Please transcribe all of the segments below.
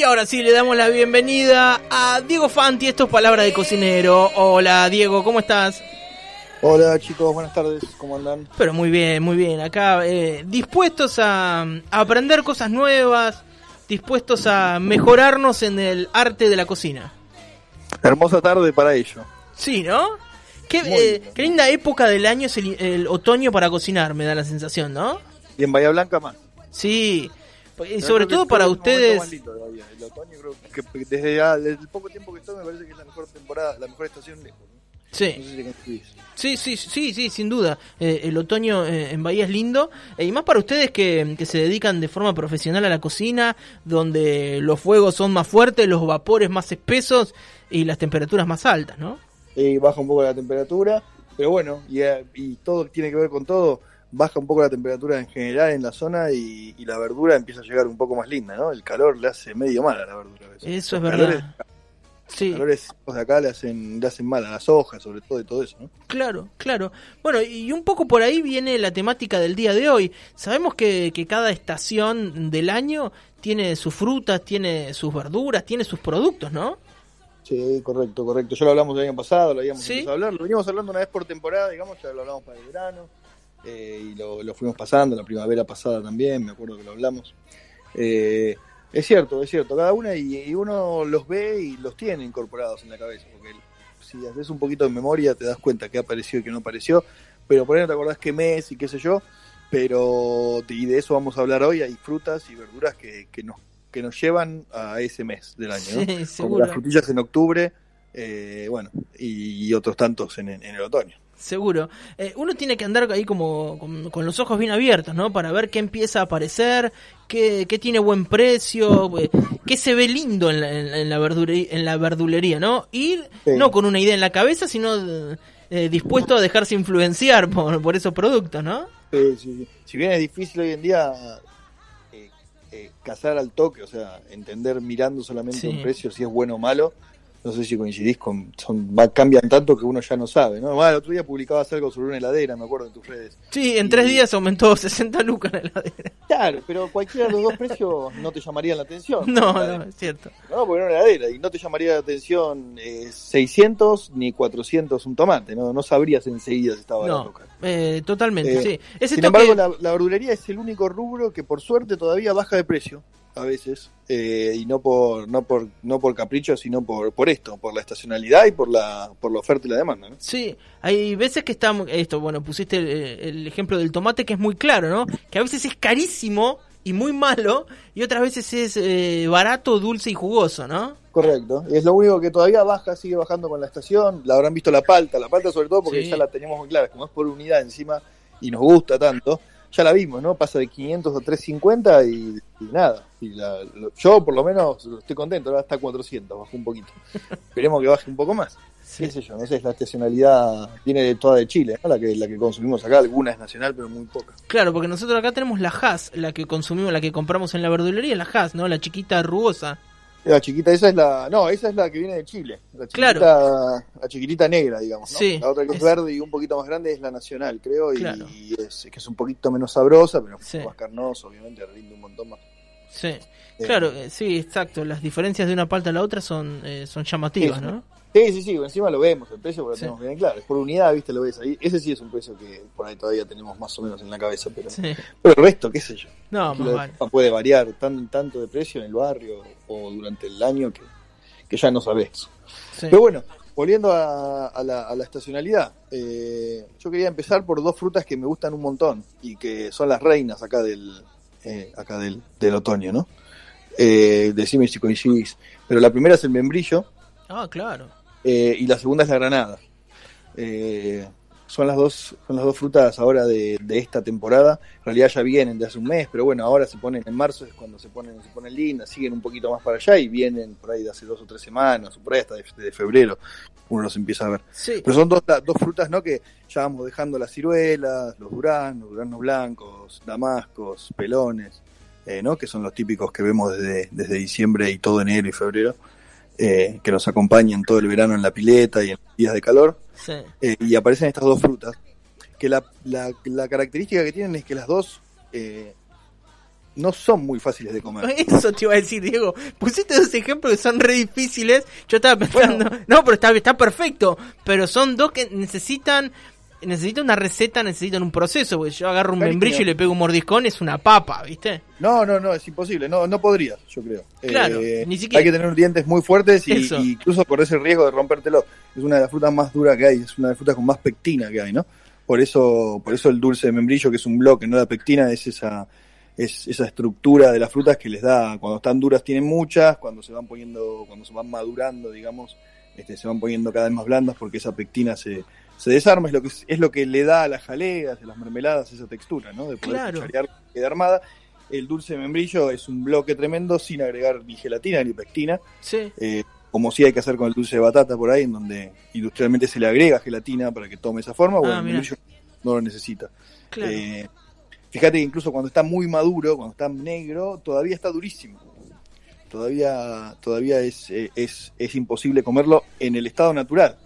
Y ahora sí, le damos la bienvenida a Diego Fanti, esto es Palabra de Cocinero. Hola Diego, ¿cómo estás? Hola chicos, buenas tardes, ¿cómo andan? Pero muy bien, muy bien. Acá eh, dispuestos a, a aprender cosas nuevas, dispuestos a mejorarnos en el arte de la cocina. Hermosa tarde para ello. Sí, ¿no? Qué, eh, qué linda época del año es el, el otoño para cocinar, me da la sensación, ¿no? Y en Bahía Blanca más. Sí. Y Pero sobre todo para ustedes. El otoño creo que desde, ya- desde el poco tiempo que estoy me parece que es la mejor temporada, la mejor estación lejos. ¿no? No Sí. sé si coincidís. Sí, sí, sí, sí, sin duda. Eh, el otoño eh, en Bahía es lindo. Eh, y más para ustedes que, que se dedican de forma profesional a la cocina, donde los fuegos son más fuertes, los vapores más espesos y las temperaturas más altas, ¿no? Y baja un poco la temperatura, pero bueno, y, eh, y todo tiene que ver con todo. Baja un poco la temperatura en general en la zona y, y la verdura empieza a llegar un poco más linda, ¿no? El calor le hace medio mal a la verdura. a veces. Eso es verdad. calores- Sí, Los calores de acá le hacen, le hacen mal a las hojas, sobre todo, y todo eso, ¿no? claro, claro. Bueno, y un poco por ahí viene la temática del día de hoy. Sabemos que, que cada estación del año tiene sus frutas, tiene sus verduras, tiene sus productos, ¿no? Sí, correcto, correcto. Ya lo hablamos el año pasado, lo habíamos Sí. empezado a hablar. Lo veníamos hablando una vez por temporada, digamos, ya lo hablamos para el verano. Eh, y lo, lo fuimos pasando, la primavera pasada también, me acuerdo que lo hablamos. Eh, es cierto, es cierto. Cada una y, y uno los ve y los tiene incorporados en la cabeza. Porque si haces un poquito de memoria te das cuenta que apareció y que no apareció. Pero por ahí no te acordás qué mes y qué sé yo. Pero, y de eso vamos a hablar hoy. Hay frutas y verduras que, que nos que nos llevan a ese mes del año, ¿no? Sí, como las frutillas en octubre, eh, bueno, y, y otros tantos en, en el otoño. Seguro. Eh, uno tiene que andar ahí como con, con los ojos bien abiertos, ¿no? Para ver qué empieza a aparecer, qué, qué tiene buen precio, eh, qué se ve lindo en la, en, en la verdulería, en la verdulería, ¿no? Ir Sí. no con una idea en la cabeza, sino eh, dispuesto a dejarse influenciar por, por esos productos, ¿no? Sí, sí. Si bien es difícil hoy en día eh, eh, cazar al toque, o sea, entender mirando solamente un precio si es bueno o malo, no sé si coincidís con, son, va, cambian tanto que uno ya no sabe, ¿no? El otro día publicabas algo sobre una heladera, me acuerdo en tus redes. Sí, en Y- tres días aumentó 60 lucas la heladera. Claro, pero cualquiera de los dos precios no te llamarían la atención. No, La- no, es cierto. No, porque era una heladera y no te llamaría la atención eh, 600 ni 400 un tomate, no, no sabrías enseguida si estaba No, eh, totalmente, Eh, sí. Es Sin embargo, que- la, la verdulería es el único rubro que por suerte todavía baja de precio a veces eh, y no por no por no por capricho, sino por por esto, por la estacionalidad y por la por la oferta y la demanda, ¿no? Sí, hay veces que está esto, bueno, pusiste el, el ejemplo del tomate que es muy claro, ¿no? Que a veces es carísimo y muy malo y otras veces es eh, barato, dulce y jugoso, ¿no? Correcto. Y es lo único que todavía baja, sigue bajando con la estación. La habrán visto la palta, la palta sobre todo porque Sí. ya la teníamos muy clara, como es por unidad encima y nos gusta tanto. Ya la vimos, ¿no? Pasa de 500 a 350 y, y nada. Y la- lo- yo por lo menos estoy contento, ahora está a 400, bajó un poquito. Esperemos que baje un poco más. Sí. qué sé yo, no sé, la estacionalidad viene de toda de Chile, ¿no? la que la que consumimos acá, alguna es nacional, pero muy poca. Claro, porque nosotros acá tenemos la Haas, la que consumimos, la que compramos en la verdulería, la Haas, ¿no? La chiquita rugosa. La chiquita, esa es la, no, esa es la que viene de Chile, la chiquita, Claro. la chiquitita negra, digamos, ¿no? Sí, la otra que es, es- verde y un poquito más grande es la nacional, creo, y, Claro. y es que es un poquito menos sabrosa, pero Sí. más carnosa, obviamente, rinde un montón más. Sí. Eh, Claro, eh, sí, exacto. Las diferencias de una palta a la otra son, eh, son llamativas. ¿no? Sí, sí, sí, encima lo vemos, el precio lo Sí. tenemos bien claro, es por unidad, viste, lo ves ahí, ese sí es un precio que por ahí todavía tenemos más o menos en la cabeza, pero, Sí. pero el resto, qué sé yo. No, más vale. puede variar tan, tanto de precio en el barrio o durante el año que, que ya no sabes. Sí. Pero bueno, volviendo a, a la, a la estacionalidad, eh, yo quería empezar por dos frutas que me gustan un montón y que son las reinas acá del, eh, acá del, del otoño, ¿no? Eh, decime si coincidís. Pero la primera es el membrillo, Ah, claro. Eh, y la segunda es la granada. Eh, son las dos son las dos frutas ahora de, de esta temporada. En realidad ya vienen de hace un mes, pero bueno, ahora se ponen en marzo, es cuando se ponen, se ponen lindas, siguen un poquito más para allá y vienen por ahí de hace dos o tres semanas, o por ahí hasta de, de febrero, uno los empieza a ver. Sí. Pero son dos, dos frutas, ¿no? Que ya vamos dejando las ciruelas, los duraznos, duraznos blancos, damascos, pelones, eh, ¿no? Que son los típicos que vemos desde, desde diciembre y todo enero y febrero, eh, que nos acompañan todo el verano en la pileta y en los días de calor. Sí. Eh, y aparecen estas dos frutas, que la, la, la característica que tienen es que las dos eh, no son muy fáciles de comer. Eso te iba a decir, Diego. Pusiste dos ejemplos que son re difíciles. Yo estaba pensando, no, pero está, está perfecto. Pero son dos que necesitan necesitan una receta, necesitan un proceso. Porque yo agarro un membrillo y le pego un mordiscón, es una papa, ¿viste? No, no, no, es imposible. No, no podrías, yo creo. Claro, Eh, ni siquiera. Hay que tener dientes muy fuertes y incluso corres el riesgo de rompértelo. Es una de las frutas más duras que hay, es una de las frutas con más pectina que hay, ¿no? Por eso, por eso el dulce de membrillo, que es un bloque, no la pectina, es esa, es esa estructura de las frutas que les da, cuando están duras tienen muchas, cuando se van poniendo, cuando se van madurando, digamos, este, se van poniendo cada vez más blandas porque esa pectina se, se desarma, es lo que es lo que le da a las jaleas, a las mermeladas esa textura, ¿no? De poder Claro. queda armada. El dulce de membrillo es un bloque tremendo sin agregar ni gelatina ni pectina, Sí. eh, como sí hay que hacer con el dulce de batata por ahí, en donde industrialmente se le agrega gelatina para que tome esa forma, bueno, Ah, el mira. membrillo no lo necesita. Claro. Eh, fíjate que incluso cuando está muy maduro, cuando está negro, todavía está durísimo. Todavía, todavía es, eh, es, es imposible comerlo en el estado natural.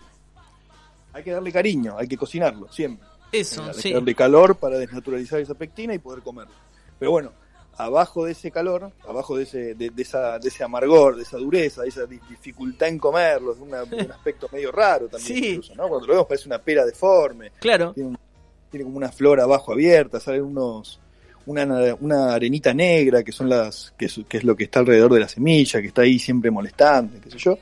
Hay que darle cariño, hay que cocinarlo, siempre. Eso, Hay que sí. darle calor para desnaturalizar esa pectina y poder comerlo. Pero bueno, abajo de ese calor, abajo de ese, de, de esa, de ese amargor, de esa dureza, de esa di- dificultad en comerlo, de, una- de un aspecto medio raro también, Sí. incluso, ¿no? Cuando lo vemos parece una pera deforme, Claro. tiene, un- tiene como una flor abajo abierta, salen unos una, una arenita negra que son las que es, que es lo que está alrededor de la semilla, que está ahí siempre molestante, qué sé yo.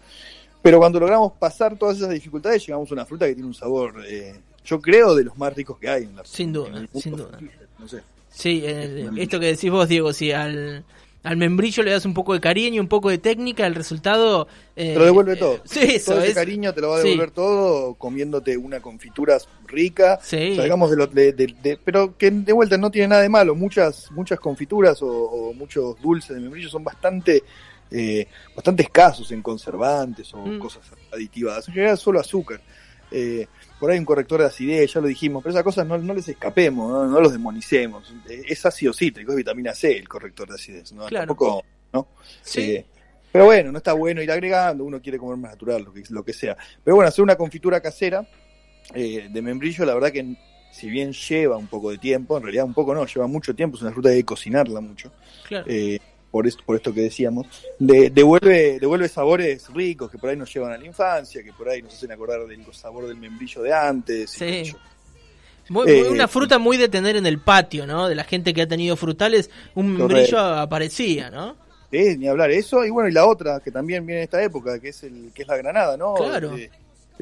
Pero cuando logramos pasar todas esas dificultades, llegamos a una fruta que tiene un sabor, eh, yo creo, de los más ricos que hay en la Sin duda, en sin duda. frutífero, No sé. Sí, el- esto que decís vos, Diego, si al, al membrillo le das un poco de cariño, un poco de técnica, el resultado... eh, Te lo devuelve eh, todo. Sí, eso todo ese es. cariño te lo va a sí. devolver todo comiéndote una confitura rica. Sí. Salgamos de lo de, de- de- pero que de vuelta no tiene nada de malo. Muchas muchas confituras o, o muchos dulces de membrillo son bastante eh, bastante escasos en conservantes o Mm. cosas aditivadas. En general solo azúcar. Eh, por ahí un corrector de acidez, ya lo dijimos, pero esas cosas no, no les escapemos, no, no los demonicemos. Es ácido cítrico, es vitamina C el corrector de acidez. ¿no? Claro. Tampoco, ¿no? Sí. Eh, pero bueno, no está bueno ir agregando, uno quiere comer más natural, lo que, lo que sea. Pero bueno, hacer una confitura casera eh, de membrillo, la verdad que si bien lleva un poco de tiempo, en realidad un poco no, lleva mucho tiempo, es una fruta que hay que cocinarla mucho, Claro. eh, por, esto, por esto que decíamos, de- devuelve, devuelve sabores ricos que por ahí nos llevan a la infancia, que por ahí nos hacen acordar del sabor del membrillo de antes. Sí. Muy- eh, una fruta muy de tener en el patio, ¿no? De la gente que ha tenido frutales, un membrillo aparecía, ¿no? Sí, ni hablar eso, y bueno, y la otra que también viene en esta época, que es el que es la granada, ¿no? Claro. Eh,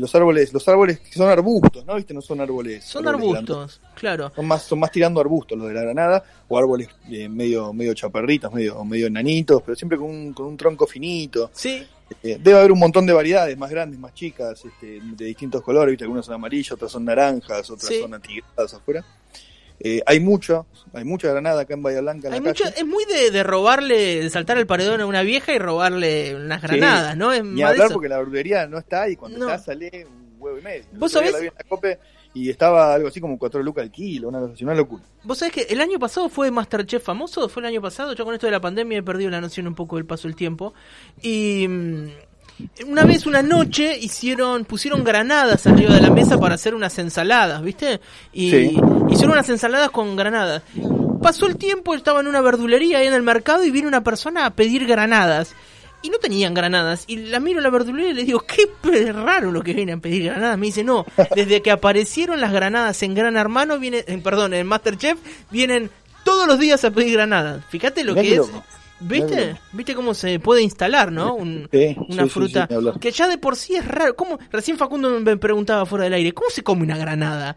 los árboles, los árboles que son arbustos, ¿no? ¿Viste? No son árboles. Son árboles arbustos, claro. Son más, son más tirando arbustos los de la granada, o árboles eh, medio, medio chaparritos, medio, medio enanitos, pero siempre con un, con un tronco finito. Sí, Eh, debe haber un montón de variedades, más grandes, más chicas, este, de distintos colores, ¿viste? Algunas son amarillas, otras son naranjas, otras Sí. son atigradas afuera. Eh, hay mucho, hay mucha granada acá en Bahía Blanca en hay la mucho, calle. es muy de, de robarle, de saltar el paredón a una vieja y robarle unas granadas, ¿no? Es Ni hablar eso. porque la verdulería no está ahí, cuando No. está sale un huevo y medio. ¿Vos sabés? la vi en la Cope y estaba algo así como 4 lucas al kilo, una una locura. Vos sabés que el año pasado fue Masterchef famoso, fue el año pasado, yo con esto de la pandemia he perdido la noción un poco del paso del tiempo. Y mm, una vez, una noche, hicieron, pusieron granadas arriba de la mesa para hacer unas ensaladas, ¿viste? Y Sí. hicieron unas ensaladas con granadas. Pasó el tiempo, estaba en una verdulería ahí en el mercado y viene una persona a pedir granadas. Y no tenían granadas. Y la miro a la verdulería y le digo, qué raro lo que viene a pedir granadas. Me dice, no, desde que aparecieron las granadas en Gran Hermano, viene, eh, perdón, en Masterchef, vienen todos los días a pedir granadas. Fíjate lo Mirá que es. loco. ¿Viste? ¿Viste cómo se puede instalar, no? Un- Sí, una sí, fruta sí, que ya de por sí es raro. ¿Cómo? Recién Facundo me preguntaba fuera del aire, ¿cómo se come una granada?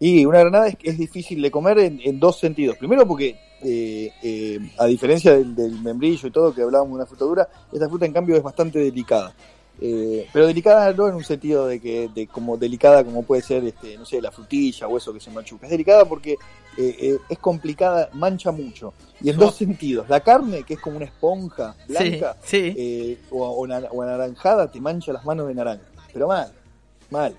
Y una granada es, es difícil de comer en, en dos sentidos. Primero porque, eh, eh, a diferencia del, del membrillo y todo que hablábamos de una fruta dura, esta fruta en cambio es bastante delicada. Eh, pero delicada no en un sentido de que de como delicada como puede ser este no sé la frutilla o eso que se machuca es delicada porque eh, eh, es complicada mancha mucho y en Oh. dos sentidos la carne que es como una esponja blanca Sí, sí. eh, o, o, na- o anaranjada te mancha las manos de naranja pero mal mal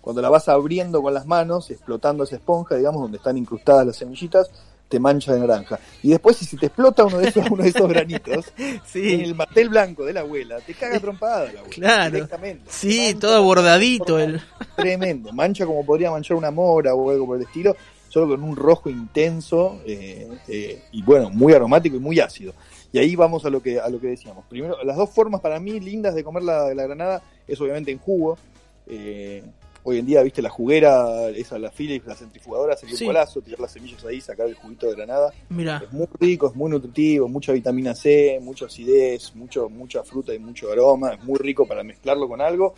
cuando la vas abriendo con las manos explotando esa esponja digamos donde están incrustadas las semillitas te mancha de naranja y después si te explota uno de esos uno de esos granitos en Sí, el mantel blanco de la abuela, te caga trompada la abuela. Claro. Directamente. sí, Mancha todo bordadito. El... Tremendo. Mancha como podría manchar una mora o algo por el estilo, solo con un rojo intenso eh, eh, y bueno, muy aromático y muy ácido. Y ahí vamos a lo que a lo que decíamos. Primero, las dos formas para mí lindas de comer la, la granada es obviamente en jugo. Eh, hoy en día, viste, la juguera, esa, la Philips, la centrifugadora, sería Sí. un golazo, tirar las semillas ahí, sacar el juguito de granada. Mira, Es muy rico, es muy nutritivo, mucha vitamina C, mucha acidez, mucho, mucha fruta y mucho aroma. Es muy rico para mezclarlo con algo,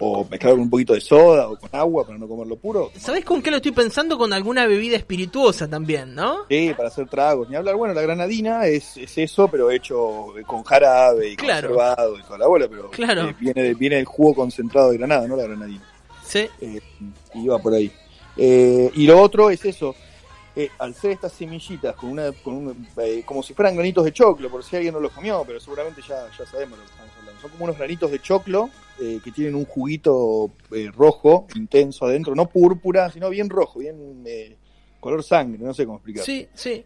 o mezclarlo con un poquito de soda o con agua para no comerlo puro. ¿sabés con qué lo estoy pensando? Con alguna bebida espirituosa también, ¿no? Sí, para hacer tragos, ni hablar. Bueno, la granadina es, es eso, pero hecho con jarabe y Claro. conservado y toda la bola, pero Claro. eh, viene, viene el jugo concentrado de granada, no la granadina. Sí, Eh, y va por ahí. Eh, y lo otro es eso. eh, al ser estas semillitas con una, con un, como si fueran granitos de choclo, por si alguien no los comió, pero seguramente ya, ya sabemos lo que estamos hablando. Son como unos granitos de choclo eh, que tienen un juguito rojo intenso adentro, no púrpura, sino bien rojo, bien color sangre, no sé cómo explicar. sí, sí.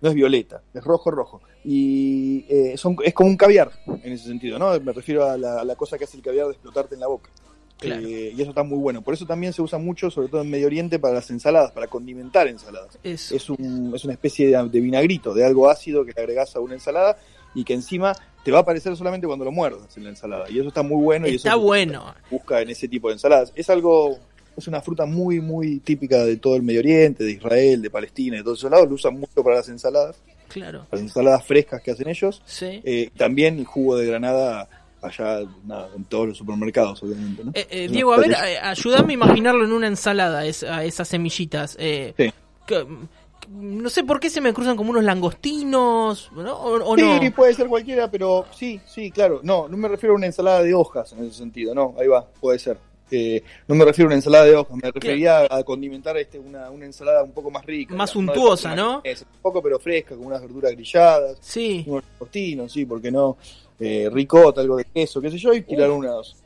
No es violeta, es rojo rojo. Y eh, son, es como un caviar en ese sentido, ¿no? Me refiero a la, a la cosa que hace el caviar de explotarte en la boca. Claro. Eh, y eso está muy bueno. Por eso también se usa mucho, sobre todo en Medio Oriente, para las ensaladas, para condimentar ensaladas. Es, Es, un, es una especie de, de vinagrito, de algo ácido que le agregas a una ensalada y que encima te va a aparecer solamente cuando lo muerdas en la ensalada. Y eso está muy bueno. y está eso es lo que bueno. busca en ese tipo de ensaladas. Es algo, es una fruta muy, muy típica de todo el Medio Oriente, de Israel, de Palestina, de todos esos lados. Lo usan mucho para las ensaladas, Claro. para las ensaladas frescas que hacen ellos. Sí. Eh, también el jugo de granada allá nada, en todos los supermercados, obviamente. ¿no? Eh, eh, Diego, a ver, eh, ayúdame a imaginarlo en una ensalada, es- a esas semillitas. Eh, Sí. que- no sé por qué se me cruzan como unos langostinos, ¿no? O, o Sí, no. puede ser cualquiera, pero sí, sí, claro. No, no me refiero a una ensalada de hojas en ese sentido, no, ahí va, puede ser. Eh, no me refiero a una ensalada de hojas, me refería a condimentar este, una, una ensalada un poco más rica. Más digamos, suntuosa, ¿no? que es, Un poco, pero fresca, con unas verduras grilladas, Sí, unos langostinos, sí, porque no, eh, ricota, algo de queso, qué sé yo, y tirar unos,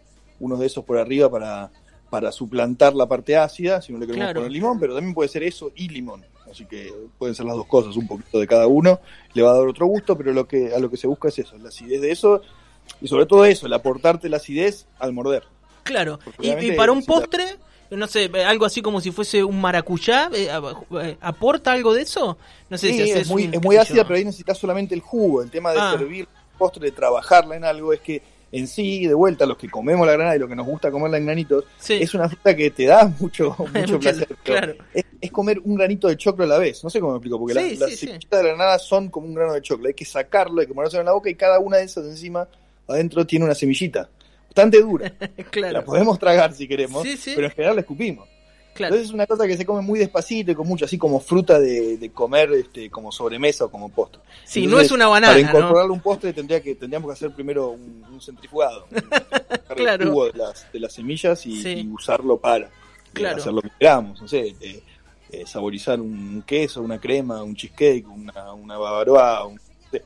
unos de esos por arriba para, para suplantar la parte ácida, si no le queremos Claro. poner limón, pero también puede ser eso y limón. Así que pueden ser las dos cosas, un poquito de cada uno, le va a dar otro gusto, pero lo que a lo que se busca es eso, la acidez de eso, y sobre todo eso, el aportarte la acidez al morder. claro. Y, para un postre, no sé, eh, algo así como si fuese un maracuyá, eh, eh, ¿aporta algo de eso? No sé Sí, si es muy, un- es muy ácida, yo. pero ahí necesitas solamente el jugo. El tema de Ah. servir postre, de trabajarla en algo, es que en sí, de vuelta, los que comemos la granada y lo que nos gusta comerla en granitos, Sí. es una fruta que te da mucho, mucho placer. pero claro. Es, es comer un granito de choclo a la vez. No sé cómo me explico, porque Sí, las, sí, de la granada son como un grano de choclo. Hay que sacarlo, hay que ponérselo en la boca y cada una de esas encima, adentro, tiene una semillita. Bastante dura. La claro, podemos tragar si queremos, pero en general la escupimos. Claro. Entonces es una cosa que se come muy despacito y con mucho, así como fruta de, de comer este, como sobremesa o como postre. Sí, no es una banana, Para ¿no? incorporarle un postre tendría que, tendríamos que hacer primero un, un centrifugado. Claro. el jugo de las, de las semillas y, Sí. y usarlo para eh, Claro. hacer lo que queramos. No sé, eh, eh, saborizar un queso, una crema, un cheesecake, una, una bavaroa, un-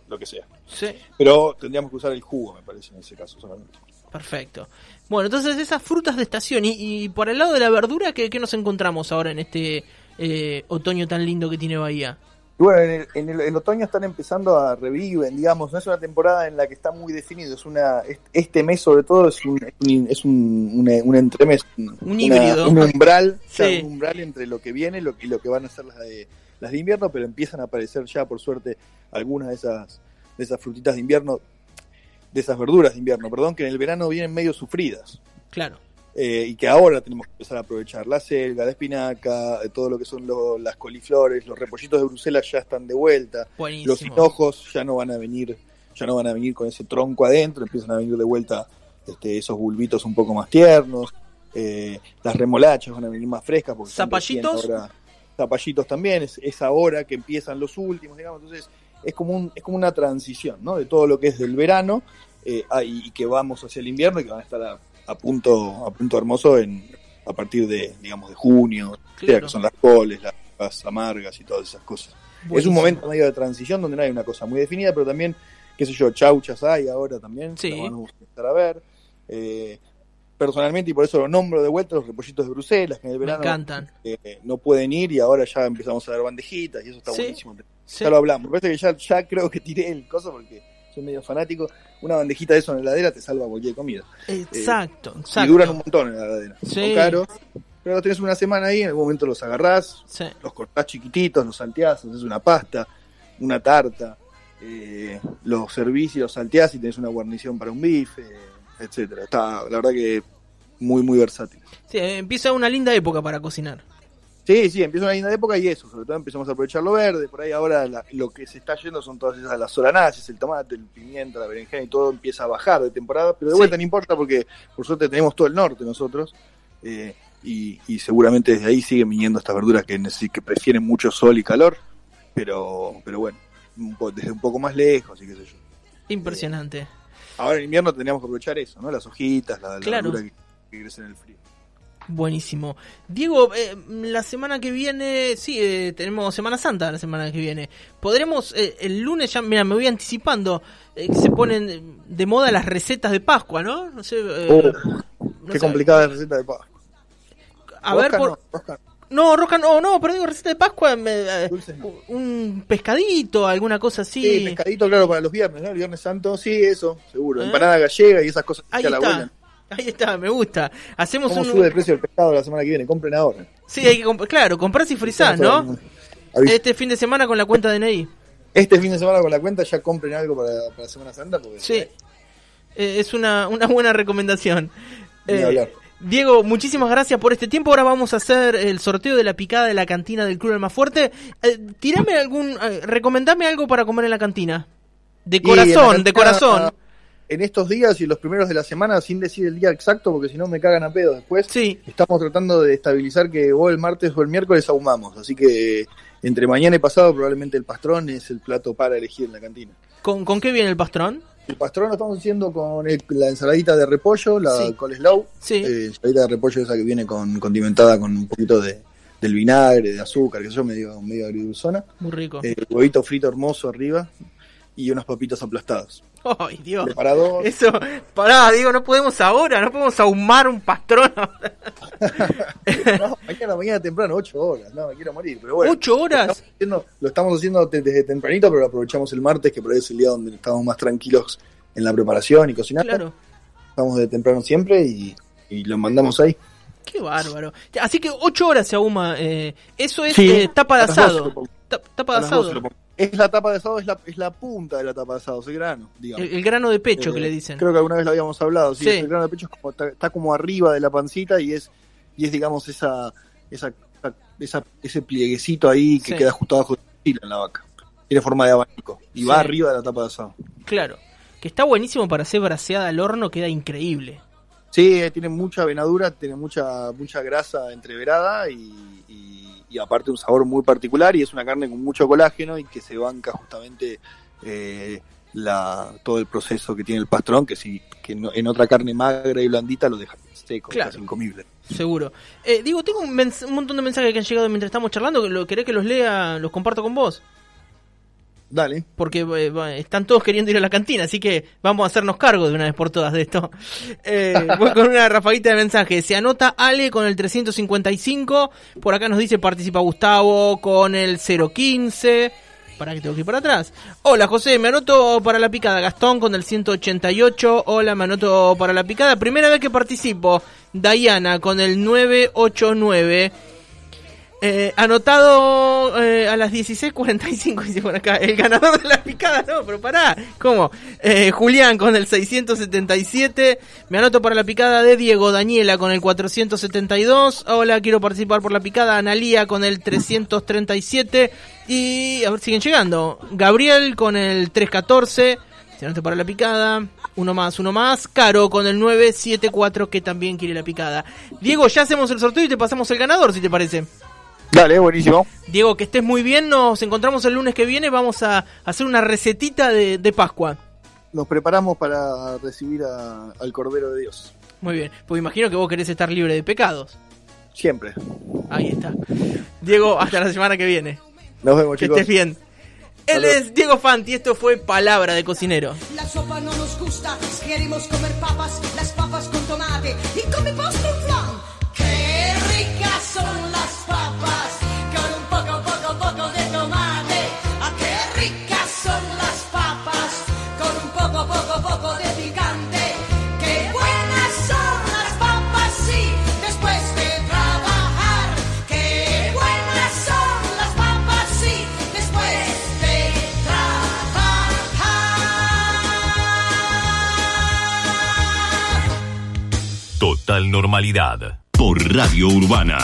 lo que sea. Sí. Pero tendríamos que usar el jugo, me parece, en ese caso solamente. Perfecto. Bueno, entonces esas frutas de estación. Y, y por el lado de la verdura, ¿qué, qué nos encontramos ahora en este eh, otoño tan lindo que tiene Bahía? Y bueno, en el, en el- el otoño están empezando a reviven, digamos, no es una temporada en la que está muy definido, es una es- este mes sobre todo es un, es un, un, un- híbrido. un umbral, Sí. un umbral entre lo que viene y lo, y lo que van a ser las de, las de invierno, pero empiezan a aparecer ya por suerte algunas de esas de esas frutitas de invierno, de esas verduras de invierno, perdón, que en el verano vienen medio sufridas. Claro. eh, y que ahora tenemos que empezar a aprovechar. La selga, la espinaca, eh, todo lo que son lo- las coliflores, los repollitos de Bruselas ya están de vuelta. Los Buenísimo. hinojos ya no van a venir, ya no van a venir con ese tronco adentro, empiezan a venir de vuelta este, esos bulbitos un poco más tiernos. eh, las remolachas van a venir más frescas porque ¿Zapallitos? ahora- zapallitos también, es, es ahora que empiezan los últimos, digamos, entonces es como un, es como una transición, ¿no? De todo lo que es del verano eh, ah, y, que vamos hacia el invierno y que van a estar a, a punto a punto hermoso en, a partir de, digamos, de junio, Claro. que son las coles, las, las amargas y todas esas cosas. Es un momento medio de transición donde no hay una cosa muy definida, pero también, qué sé yo, chauchas hay ahora también, Sí. vamos a empezar a ver. Eh, personalmente, y por eso lo nombro de vuelta, los repollitos de Bruselas, que en el Me verano encantan. eh, no pueden ir y ahora ya empezamos a ver bandejitas y eso está Sí. buenísimo. Sí. Ya lo hablamos. Parece que ya, ya creo que tiré el coso porque soy medio fanático. Una bandejita de eso en la heladera te salva cualquier comida. Exacto, Y exacto. duran un montón en la heladera. Sí. Son caros, pero los tenés una semana ahí, en algún momento los agarrás, Sí. los cortás chiquititos, los salteás, haces una pasta, una tarta, eh, los servís y los salteás y tenés una guarnición para un bife, etcétera. Está, la verdad que muy, muy versátil. Sí, eh, empieza una linda época para cocinar. Sí, sí, empieza una linda época y eso, sobre todo empezamos a aprovechar lo verde, por ahí ahora la- lo que se está yendo son todas esas, las solanáceas, el tomate, el pimienta, la berenjena y todo empieza a bajar de temporada, pero de Sí. vuelta no importa porque por suerte tenemos todo el norte nosotros eh, y, y seguramente desde ahí siguen viniendo estas verduras que, que prefieren mucho sol y calor, pero, pero bueno, un po- desde un poco más lejos y qué sé yo. Impresionante. Ahora en invierno tendríamos que aprovechar eso, ¿no? Las hojitas, la, la Claro. verdura que, que crece en el frío. Buenísimo. Diego, eh, la semana que viene, sí, eh, tenemos Semana Santa la semana que viene. Podremos, eh, el lunes ya, mira, me voy anticipando, eh, se ponen de moda las recetas de Pascua, ¿no? No sé. eh, Oh, no qué complicada la receta de Pascua. A ver, por... no, rosca No, rosca no, no, pero digo receta de Pascua, me- eh, no. un pescadito, alguna cosa así. Sí, pescadito, claro, para los viernes, ¿no? El viernes santo, sí, eso, seguro. ¿Eh? Empanada gallega y esas cosas que hacía la está. abuela. Ahí está, me gusta. Hacemos ¿Cómo un... sube el precio del pescado la semana que viene? Compren ahora. Sí, hay que comp- claro, compras y frizás, ¿no? Este fin de semana con la cuenta de DNI. Este fin de semana con la cuenta ya compren algo para, para Semana Santa. Porque, Sí. Eh, es una, una buena recomendación. Eh, hablar. Diego, muchísimas gracias por este tiempo. Ahora vamos a hacer el sorteo de la picada de la cantina del Club Almafuerte. Eh, tirame algún, eh, recomendame algo para comer en la cantina. De corazón, de corazón. En estos días y los primeros de la semana, sin decir el día exacto, porque si no me cagan a pedo después, Sí, estamos tratando de estabilizar que o el martes o el miércoles ahumamos. Así que entre mañana y pasado probablemente el pastrón es el plato para elegir en la cantina. ¿con, con qué viene el pastrón? El pastrón lo estamos haciendo con el- la ensaladita de repollo, la Sí. coleslaw, Sí. eh, ensaladita de repollo esa que viene con condimentada con un poquito de, del vinagre, de azúcar, que yo, medio, medio agridulzona, Muy rico. eh, huevito frito hermoso arriba y unos papitas aplastadas. Ay, Dios. Preparador, Eso, pará, digo, no podemos ahora, no podemos ahumar un pastrón. no, mañana, mañana temprano, 8 horas, no, me quiero morir, pero bueno. ¿Ocho horas? Lo estamos haciendo, lo estamos haciendo te- desde tempranito, pero lo aprovechamos el martes, que por ahí es el día donde estamos más tranquilos en la preparación y cocinando. Claro. Estamos de temprano siempre y, y lo mandamos ahí. Qué bárbaro. Así que ocho horas se ahuma. eh, eso es Sí, eh, tapa de asado. Tapa de asado. Es la tapa de asado, es la, es la punta de la tapa de asado, es el grano, digamos. El, el grano de pecho que Eh, le dicen. Creo que alguna vez lo habíamos hablado, sí. Sí. El grano de pecho es como, está, está como arriba de la pancita y es, y es digamos, esa, esa, esa- ese plieguecito ahí que Sí. queda justo abajo de la pila en la vaca. Tiene forma de abanico y va arriba de la tapa de asado. Claro. Que está buenísimo para hacer braseada al horno, queda increíble. Sí, eh, tiene mucha venadura, tiene mucha mucha grasa entreverada y, y- y aparte un sabor muy particular y es una carne con mucho colágeno y que se banca justamente eh, la, todo el proceso que tiene el pastrón, que si que no- en otra carne magra y blandita lo deja seco, Claro. casi incomible. Seguro. Eh, digo, tengo un, un montón de mensajes que han llegado mientras estamos charlando. Que lo, ¿Querés que los lea? Los comparto con vos. Dale. Porque eh, están todos queriendo ir a la cantina, así que vamos a hacernos cargo de una vez por todas de esto. Eh, voy con una rafaguita de mensajes. Se anota Ale con el 355. Por acá nos dice participa Gustavo con el 015. Para que tengo que ir para atrás. Hola José, me anoto para la picada. Gastón con el 188. Hola, me anoto para la picada. Primera vez que participo. Diana con el 989. Eh, anotado eh, a las 16.45, dice por acá. El ganador de la picada, no, pero pará. ¿Cómo? Eh, Julián con el 677. Me anoto para la picada de Diego Daniela con el 472. Hola, quiero participar por la picada. Analía con el 337. Y a ver, siguen llegando. Gabriel con el 314. Se anota para la picada. Uno más, uno más. Caro con el 974 que también quiere la picada. Diego, ya hacemos el sorteo y te pasamos el ganador, si te parece. Dale, buenísimo. Diego, que estés muy bien. Nos encontramos el lunes que viene. Vamos a hacer una recetita de, de Pascua. nos preparamos para recibir a- al Cordero de Dios. Muy bien. Pues imagino que vos querés estar libre de pecados. Siempre. Ahí está. Diego, hasta la semana que viene. Nos vemos, Que chicos. estés bien. Él es Diego Fanti, esto fue Palabra de Cocinero. La sopa no nos gusta, queremos comer papas, las papas con tomate y come postre Por Radio Urbana.